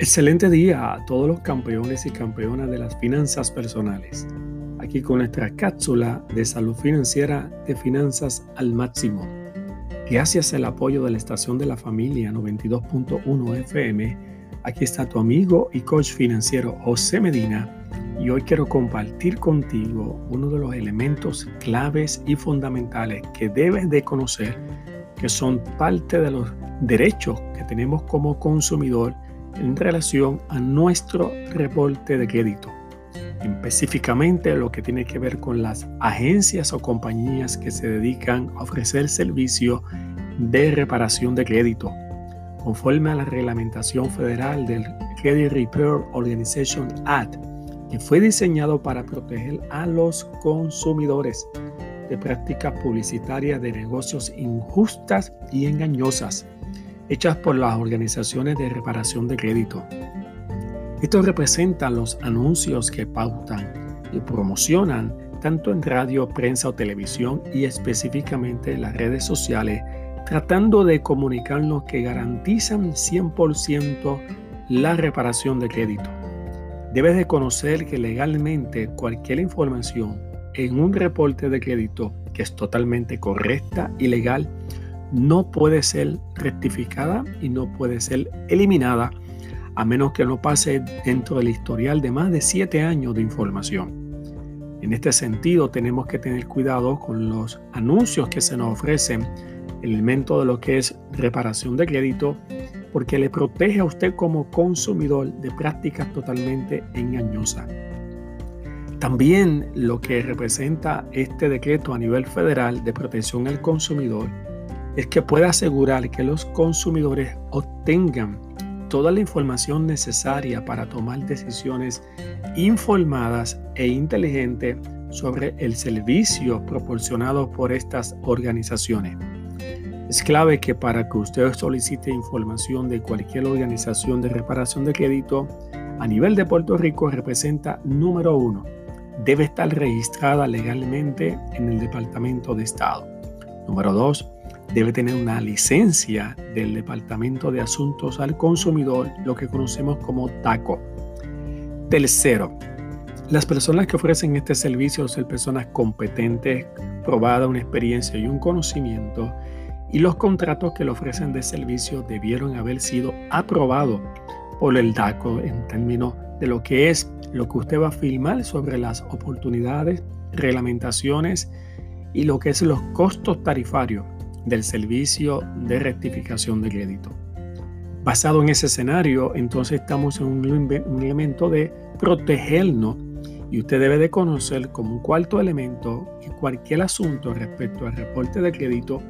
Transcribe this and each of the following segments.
Excelente día a todos los campeones y campeonas de las finanzas personales. Aquí con nuestra cápsula de salud financiera de finanzas al máximo. Gracias al apoyo de la estación de la familia 92.1 FM, aquí está tu amigo y coach financiero José Medina y hoy quiero compartir contigo uno de los elementos claves y fundamentales que debes de conocer que son parte de los derechos que tenemos como consumidor en relación a nuestro reporte de crédito, específicamente lo que tiene que ver con las agencias o compañías que se dedican a ofrecer servicio de reparación de crédito, conforme a la reglamentación federal del Credit Repair Organization Act, que fue diseñado para proteger a los consumidores de prácticas publicitarias de negocios injustas y engañosas hechas por las organizaciones de reparación de crédito. Estos representan los anuncios que pautan y promocionan tanto en radio, prensa o televisión y específicamente en las redes sociales, tratando de comunicarnos que garantizan 100% la reparación de crédito. Debes de conocer que legalmente cualquier información en un reporte de crédito que es totalmente correcta y legal no puede ser rectificada y no puede ser eliminada a menos que no pase dentro del historial de más de 7 años de información. En este sentido, tenemos que tener cuidado con los anuncios que se nos ofrecen, el elemento de lo que es reparación de crédito, porque le protege a usted como consumidor de prácticas totalmente engañosas. También lo que representa este decreto a nivel federal de protección al consumidor es que pueda asegurar que los consumidores obtengan toda la información necesaria para tomar decisiones informadas e inteligentes sobre el servicio proporcionado por estas organizaciones. Es clave que para que usted solicite información de cualquier organización de reparación de crédito a nivel de Puerto Rico representa número uno, debe estar registrada legalmente en el Departamento de Estado. Número dos, debe tener una licencia del Departamento de Asuntos al Consumidor, lo que conocemos como TACO. Tercero, las personas que ofrecen este servicio son personas competentes, probadas una experiencia y un conocimiento, y los contratos que le ofrecen de servicio debieron haber sido aprobados por el DACO en términos de lo que es lo que usted va a firmar sobre las oportunidades, reglamentaciones y lo que es los costos tarifarios del servicio de rectificación de crédito. Basado en ese escenario, entonces estamos en un, elemento de protegernos y usted debe de conocer como un cuarto elemento que cualquier asunto respecto al reporte de crédito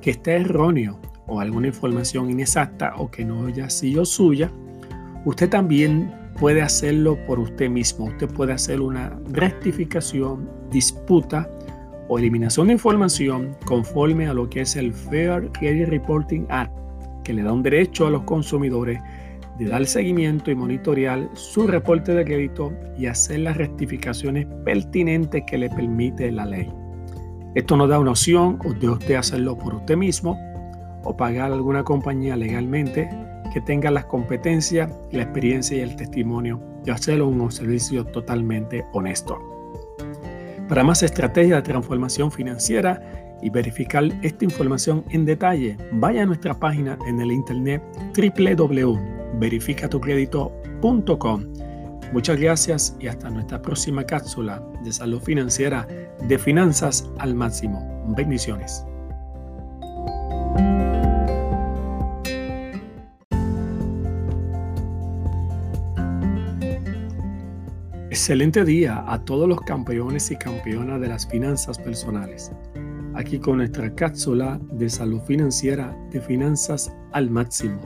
que esté erróneo o alguna información inexacta o que no haya sido suya, usted también puede hacerlo por usted mismo. Usted puede hacer una rectificación, disputa o eliminación de información conforme a lo que es el Fair Credit Reporting Act, que le da un derecho a los consumidores de dar seguimiento y monitorear su reporte de crédito y hacer las rectificaciones pertinentes que le permite la ley. Esto nos da una opción de usted hacerlo por usted mismo o pagar a alguna compañía legalmente que tenga las competencias, la experiencia y el testimonio de hacerlo un servicio totalmente honesto. Para más estrategias de transformación financiera y verificar esta información en detalle, vaya a nuestra página en el internet www.verificatucredito.com. Muchas gracias y hasta nuestra próxima cápsula de salud financiera de finanzas al máximo. Bendiciones. Excelente día a todos los campeones y campeonas de las finanzas personales. Aquí con nuestra cápsula de salud financiera de finanzas al máximo.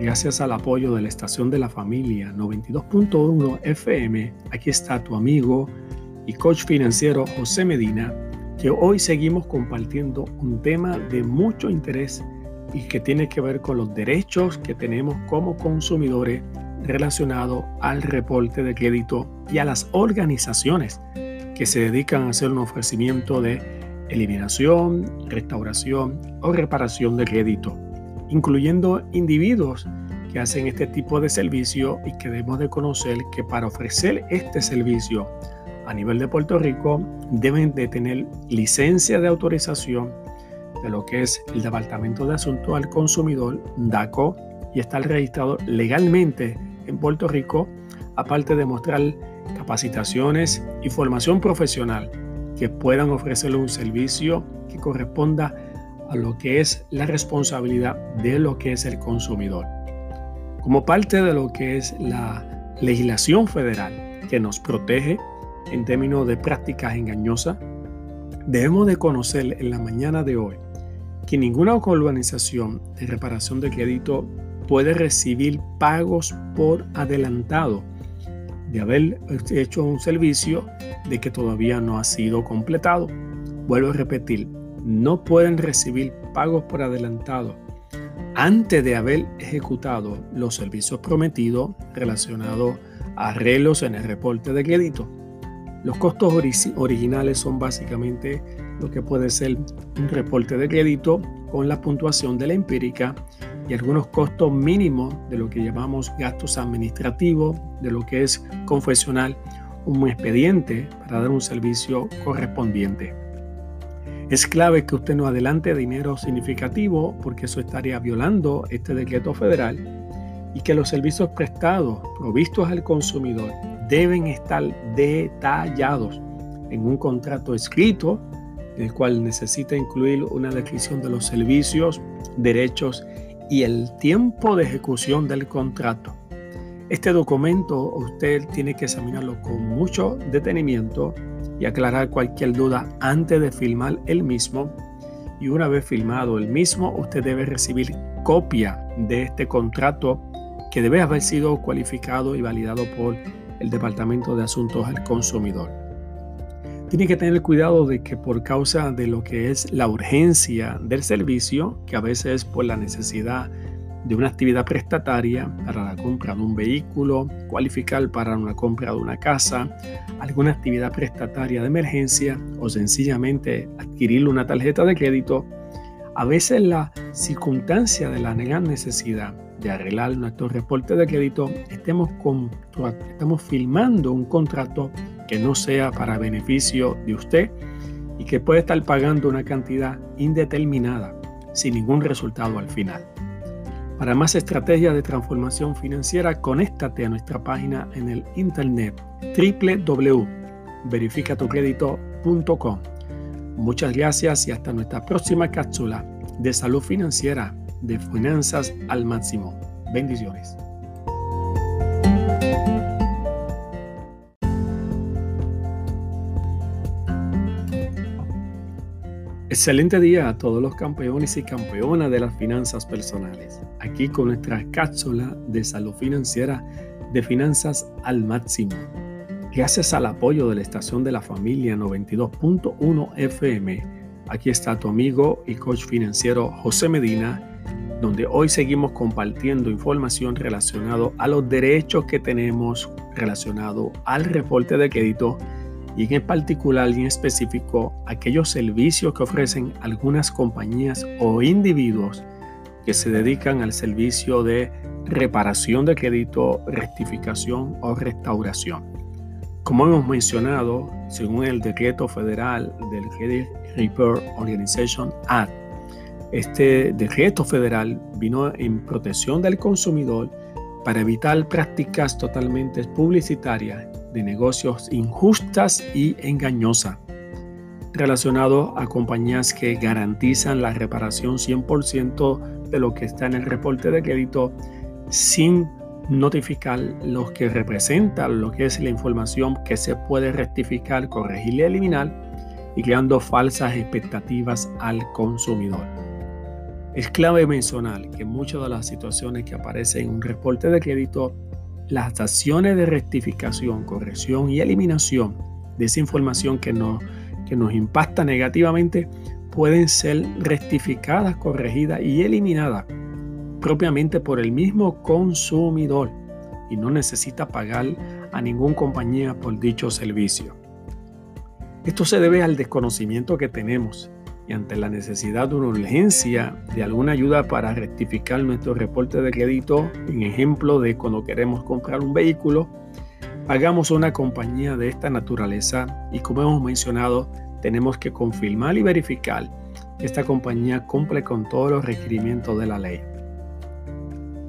Gracias al apoyo de la estación de la familia 92.1 FM, aquí está tu amigo y coach financiero José Medina, que hoy seguimos compartiendo un tema de mucho interés y que tiene que ver con los derechos que tenemos como consumidores relacionado al reporte de crédito y a las organizaciones que se dedican a hacer un ofrecimiento de eliminación, restauración o reparación de crédito, incluyendo individuos que hacen este tipo de servicio y que debemos de conocer que para ofrecer este servicio a nivel de Puerto Rico deben de tener licencia de autorización de lo que es el Departamento de Asuntos al Consumidor, DACO, y estar registrado legalmente en Puerto Rico, aparte de mostrar capacitaciones y formación profesional que puedan ofrecerle un servicio que corresponda a lo que es la responsabilidad de lo que es el consumidor. Como parte de lo que es la legislación federal que nos protege en términos de prácticas engañosas, debemos de conocer en la mañana de hoy que ninguna organización de reparación de crédito puede recibir pagos por adelantado de haber hecho un servicio de que todavía no ha sido completado. Vuelvo a repetir, no pueden recibir pagos por adelantado antes de haber ejecutado los servicios prometidos relacionados a arreglos en el reporte de crédito. Los costos originales son básicamente lo que puede ser un reporte de crédito con la puntuación de la empírica y algunos costos mínimos de lo que llamamos gastos administrativos, de lo que es confesional, un expediente para dar un servicio correspondiente. Es clave que usted no adelante dinero significativo porque eso estaría violando este decreto federal y que los servicios prestados provistos al consumidor deben estar detallados en un contrato escrito, el cual necesita incluir una descripción de los servicios, derechos y el tiempo de ejecución del contrato. Este documento usted tiene que examinarlo con mucho detenimiento y aclarar cualquier duda antes de firmar el mismo. Y una vez firmado el mismo, usted debe recibir copia de este contrato que debe haber sido cualificado y validado por el Departamento de Asuntos al Consumidor. Tiene que tener cuidado de que por causa de lo que es la urgencia del servicio, que a veces por la necesidad de una actividad prestataria para la compra de un vehículo, cualificar para una compra de una casa, alguna actividad prestataria de emergencia o sencillamente adquirir una tarjeta de crédito, a veces la circunstancia de la gran necesidad de arreglar nuestro reporte de crédito, estemos, con, estamos firmando un contrato que no sea para beneficio de usted y que puede estar pagando una cantidad indeterminada sin ningún resultado al final. Para más estrategias de transformación financiera, conéctate a nuestra página en el internet www.verificatucredito.com. Muchas gracias y hasta nuestra próxima cápsula de salud financiera de finanzas al máximo. Bendiciones. Excelente día a todos los campeones y campeonas de las finanzas personales. Aquí con nuestra cápsula de salud financiera de finanzas al máximo. Gracias al apoyo de la estación de la familia 92.1 FM, aquí está tu amigo y coach financiero José Medina, donde hoy seguimos compartiendo información relacionada a los derechos que tenemos relacionado al reporte de crédito y en particular y en específico aquellos servicios que ofrecen algunas compañías o individuos que se dedican al servicio de reparación de crédito, rectificación o restauración. Como hemos mencionado, según el decreto federal del Credit Repair Organization Act, este decreto federal vino en protección del consumidor para evitar prácticas totalmente publicitarias de negocios injustas y engañosas, relacionado a compañías que garantizan la reparación 100% de lo que está en el reporte de crédito sin notificar lo que representa lo que es la información que se puede rectificar, corregir y eliminar y creando falsas expectativas al consumidor. Es clave mencionar que muchas de las situaciones que aparecen en un reporte de crédito las acciones de rectificación, corrección y eliminación de esa información que nos, que nos impacta negativamente pueden ser rectificadas, corregidas y eliminadas propiamente por el mismo consumidor y no necesita pagar a ninguna compañía por dicho servicio. Esto se debe al desconocimiento que tenemos y ante la necesidad de una urgencia de alguna ayuda para rectificar nuestro reporte de crédito, en ejemplo de cuando queremos comprar un vehículo, hagamos una compañía de esta naturaleza y como hemos mencionado, tenemos que confirmar y verificar que esta compañía cumple con todos los requerimientos de la ley.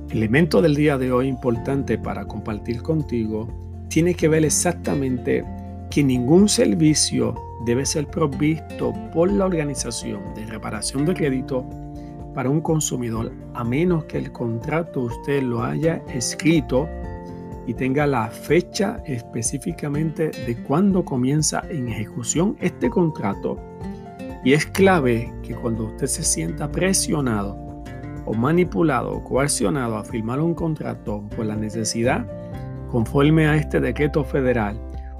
El elemento del día de hoy importante para compartir contigo tiene que ver exactamente que ningún servicio debe ser provisto por la organización de reparación de crédito para un consumidor a menos que el contrato usted lo haya escrito y tenga la fecha específicamente de cuándo comienza en ejecución este contrato. Y es clave que cuando usted se sienta presionado o manipulado o coaccionado a firmar un contrato por la necesidad, conforme a este decreto federal,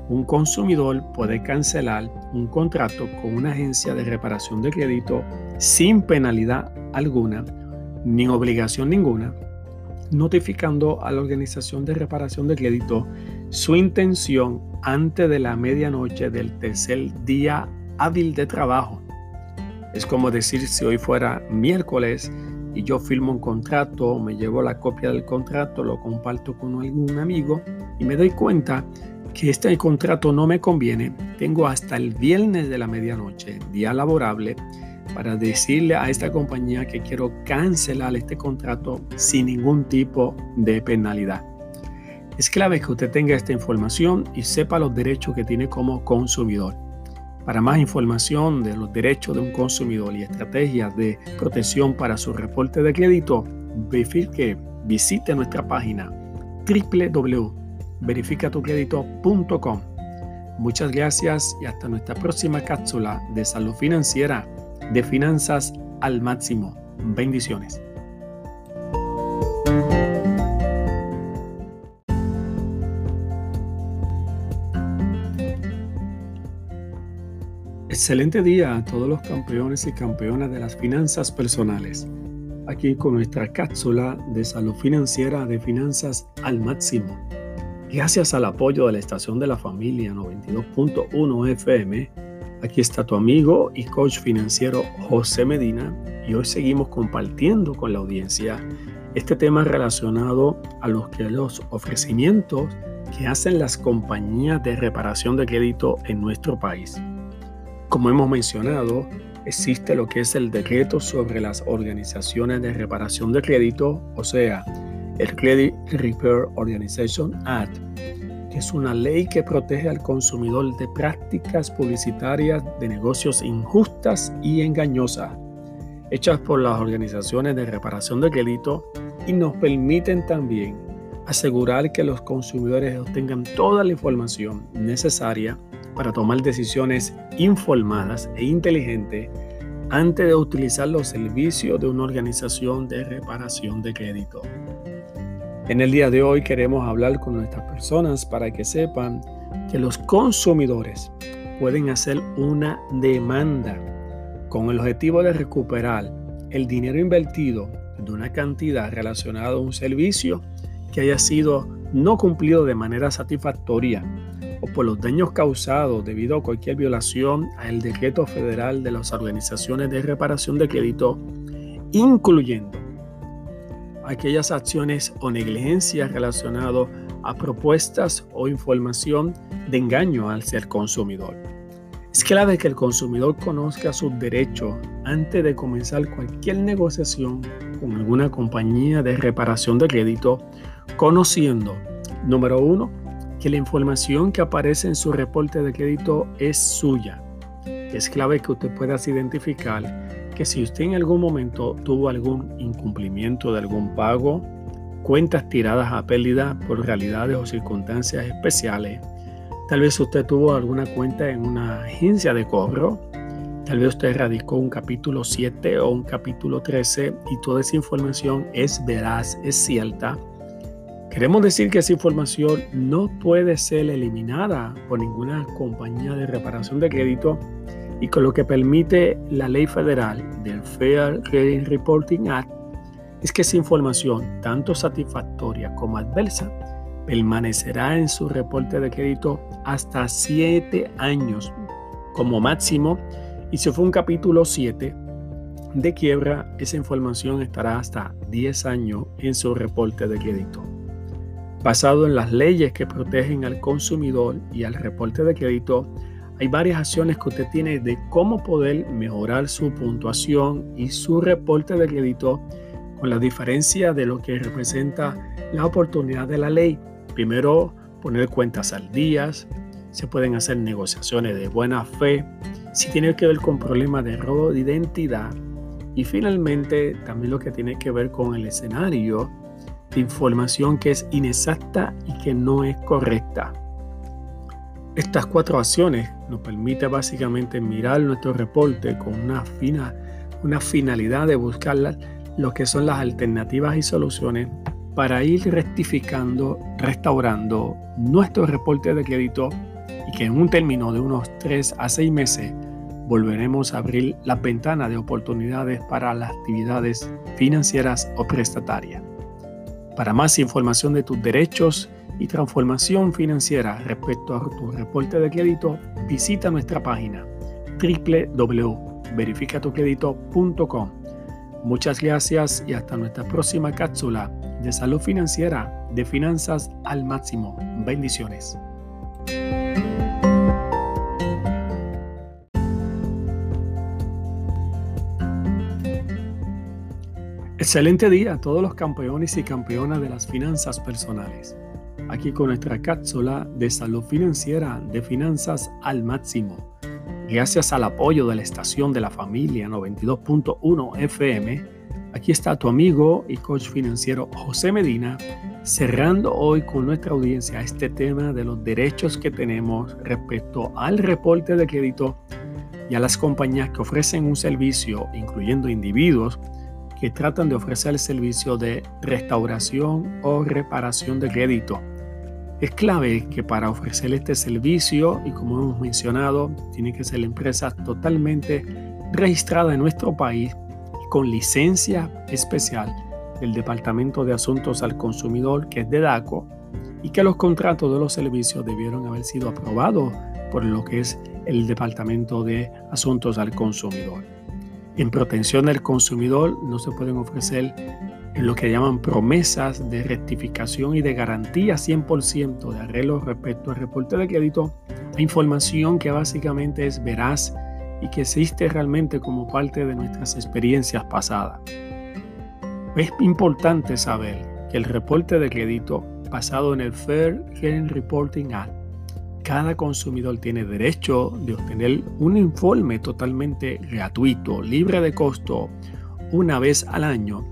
un consumidor puede cancelar un contrato con una agencia de reparación de crédito sin penalidad alguna, ni obligación ninguna, notificando a la organización de reparación de crédito su intención antes de la medianoche del tercer día hábil de trabajo. Es como decir si hoy fuera miércoles y yo firmo un contrato, me llevo la copia del contrato, lo comparto con algún amigo y me doy cuenta que este contrato no me conviene, tengo hasta el viernes de la medianoche, día laborable, para decirle a esta compañía que quiero cancelar este contrato sin ningún tipo de penalidad. Es clave que usted tenga esta información y sepa los derechos que tiene como consumidor. Para más información de los derechos de un consumidor y estrategias de protección para su reporte de crédito, verifique, visite nuestra página www.verificatucredito.com. Muchas gracias y hasta nuestra próxima cápsula de salud financiera de finanzas al máximo. Bendiciones. Excelente día a todos los campeones y campeonas de las finanzas personales. Aquí con nuestra cápsula de salud financiera de finanzas al máximo. Gracias al apoyo de la estación de la familia 92.1 FM Aquí está tu amigo y coach financiero José Medina y hoy seguimos compartiendo con la audiencia este tema relacionado a los, que los ofrecimientos que hacen las compañías de reparación de crédito en nuestro país. Como hemos mencionado, existe lo que es el decreto sobre las organizaciones de reparación de crédito, o sea, el Credit Repair Organization Act, es una ley que protege al consumidor de prácticas publicitarias de negocios injustas y engañosas, hechas por las organizaciones de reparación de crédito y nos permiten también asegurar que los consumidores obtengan toda la información necesaria para tomar decisiones informadas e inteligentes antes de utilizar los servicios de una organización de reparación de crédito. En el día de hoy queremos hablar con nuestras personas para que sepan que los consumidores pueden hacer una demanda con el objetivo de recuperar el dinero invertido de una cantidad relacionada a un servicio que haya sido no cumplido de manera satisfactoria o por los daños causados debido a cualquier violación al decreto federal de las organizaciones de reparación de crédito, incluyendo aquellas acciones o negligencias relacionadas a propuestas o información de engaño al ser consumidor. Es clave que el consumidor conozca sus derechos antes de comenzar cualquier negociación con alguna compañía de reparación de crédito, conociendo, número uno, que la información que aparece en su reporte de crédito es suya. Es clave que usted pueda identificar que si usted en algún momento tuvo algún incumplimiento de algún pago, cuentas tiradas a pérdida por realidades o circunstancias especiales, tal vez usted tuvo alguna cuenta en una agencia de cobro, tal vez usted radicó un capítulo 7 o un capítulo 13 y toda esa información es veraz, es cierta. Queremos decir que esa información no puede ser eliminada por ninguna compañía de reparación de crédito y con lo que permite la ley federal del Fair Credit Reporting Act es que esa información, tanto satisfactoria como adversa, permanecerá en su reporte de crédito hasta siete años como máximo Y si fue un capítulo 7 de quiebra, esa información estará hasta 10 años en su reporte de crédito. Basado en las leyes que protegen al consumidor y al reporte de crédito, hay varias acciones que usted tiene de cómo poder mejorar su puntuación y su reporte de crédito con la diferencia de lo que representa la oportunidad de la ley. Primero, poner cuentas al día, se pueden hacer negociaciones de buena fe, si tiene que ver con problemas de robo de identidad y finalmente también lo que tiene que ver con el escenario de información que es inexacta y que no es correcta. Estas cuatro acciones nos permiten básicamente mirar nuestro reporte con una, fina, una finalidad de buscar lo que son las alternativas y soluciones para ir rectificando, restaurando nuestro reporte de crédito y que en un término de unos 3 a 6 meses volveremos a abrir las ventanas de oportunidades para las actividades financieras o prestatarias. Para más información de tus derechos y transformación financiera respecto a tu reporte de crédito, visita nuestra página www.verificatucredito.com. Muchas gracias y hasta nuestra próxima cápsula de salud financiera de finanzas al máximo. Bendiciones. Excelente día a todos los campeones y campeonas de las finanzas personales. Aquí con nuestra cápsula de salud financiera de finanzas al máximo. Gracias al apoyo de la estación de la familia 92.1 FM, aquí está tu amigo y coach financiero José Medina, cerrando hoy con nuestra audiencia este tema de los derechos que tenemos respecto al reporte de crédito y a las compañías que ofrecen un servicio, incluyendo individuos, que tratan de ofrecer el servicio de restauración o reparación de crédito. Es clave que para ofrecer este servicio, y como hemos mencionado, tiene que ser la empresa totalmente registrada en nuestro país con licencia especial del Departamento de Asuntos al Consumidor, que es de DACO, y que los contratos de los servicios debieron haber sido aprobados por lo que es el Departamento de Asuntos al Consumidor. En protección del consumidor no se pueden ofrecer lo que llaman promesas de rectificación y de garantía 100% de arreglo respecto al reporte de crédito a información que básicamente es veraz y que existe realmente como parte de nuestras experiencias pasadas. Es importante saber que el reporte de crédito basado en el Fair Credit Reporting Act cada consumidor tiene derecho de obtener un informe totalmente gratuito, libre de costo, una vez al año,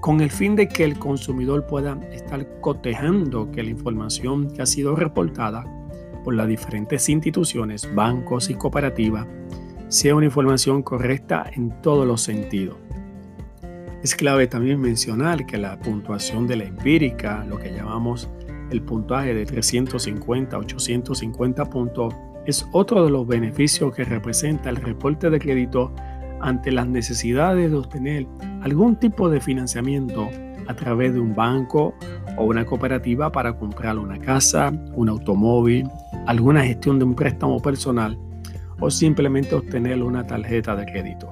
con el fin de que el consumidor pueda estar cotejando que la información que ha sido reportada por las diferentes instituciones, bancos y cooperativas sea una información correcta en todos los sentidos. Es clave también mencionar que la puntuación de la empírica, lo que llamamos el puntaje de 350 850 puntos es otro de los beneficios que representa el reporte de crédito ante las necesidades de obtener algún tipo de financiamiento a través de un banco o una cooperativa para comprar una casa, un automóvil, alguna gestión de un préstamo personal o simplemente obtener una tarjeta de crédito.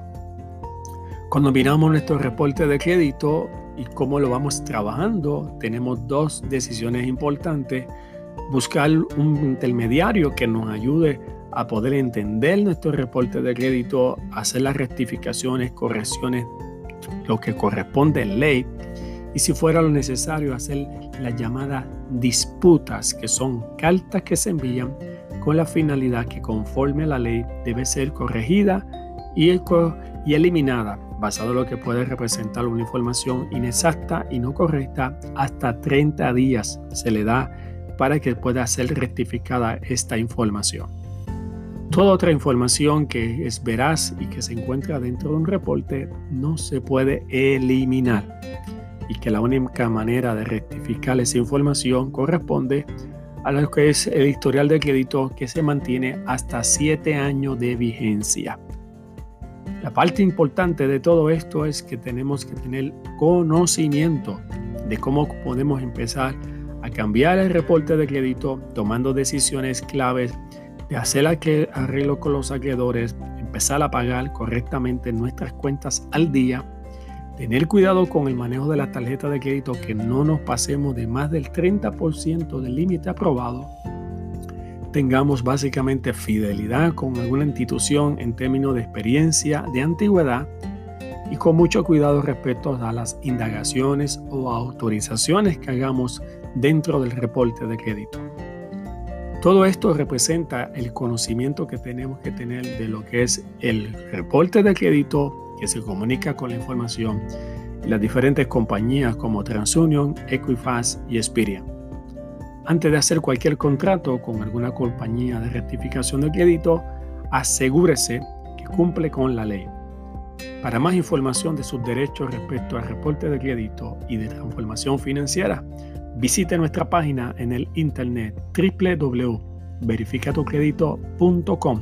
Cuando miramos nuestro reporte de crédito, y cómo lo vamos trabajando, tenemos dos decisiones importantes. Buscar un intermediario que nos ayude a poder entender nuestro reporte de crédito, hacer las rectificaciones, correcciones, lo que corresponde en ley. Y si fuera lo necesario, hacer las llamadas disputas, que son cartas que se envían con la finalidad que conforme a la ley debe ser corregida y, eliminada basado en lo que puede representar una información inexacta y no correcta, hasta 30 días se le da para que pueda ser rectificada esta información. Toda otra información que es veraz y que se encuentra dentro de un reporte no se puede eliminar y que la única manera de rectificar esa información corresponde a lo que es el historial de crédito que se mantiene hasta 7 años de vigencia. La parte importante de todo esto es que tenemos que tener conocimiento de cómo podemos empezar a cambiar el reporte de crédito tomando decisiones claves de hacer arreglo con los acreedores, empezar a pagar correctamente nuestras cuentas al día, tener cuidado con el manejo de la tarjeta de crédito, que no nos pasemos de más del 30% del límite aprobado, tengamos básicamente fidelidad con alguna institución en términos de experiencia, de antigüedad y con mucho cuidado respecto a las indagaciones o autorizaciones que hagamos dentro del reporte de crédito. Todo esto representa el conocimiento que tenemos que tener de lo que es el reporte de crédito que se comunica con la información las diferentes compañías como TransUnion, Equifax y Experian. Antes de hacer cualquier contrato con alguna compañía de rectificación de crédito, asegúrese que cumple con la ley. Para más información de sus derechos respecto al reporte de crédito y de transformación financiera, visite nuestra página en el internet www.verificatocredito.com.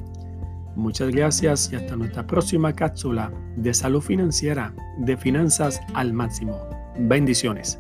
Muchas gracias y hasta nuestra próxima cápsula de salud financiera de finanzas al máximo. Bendiciones.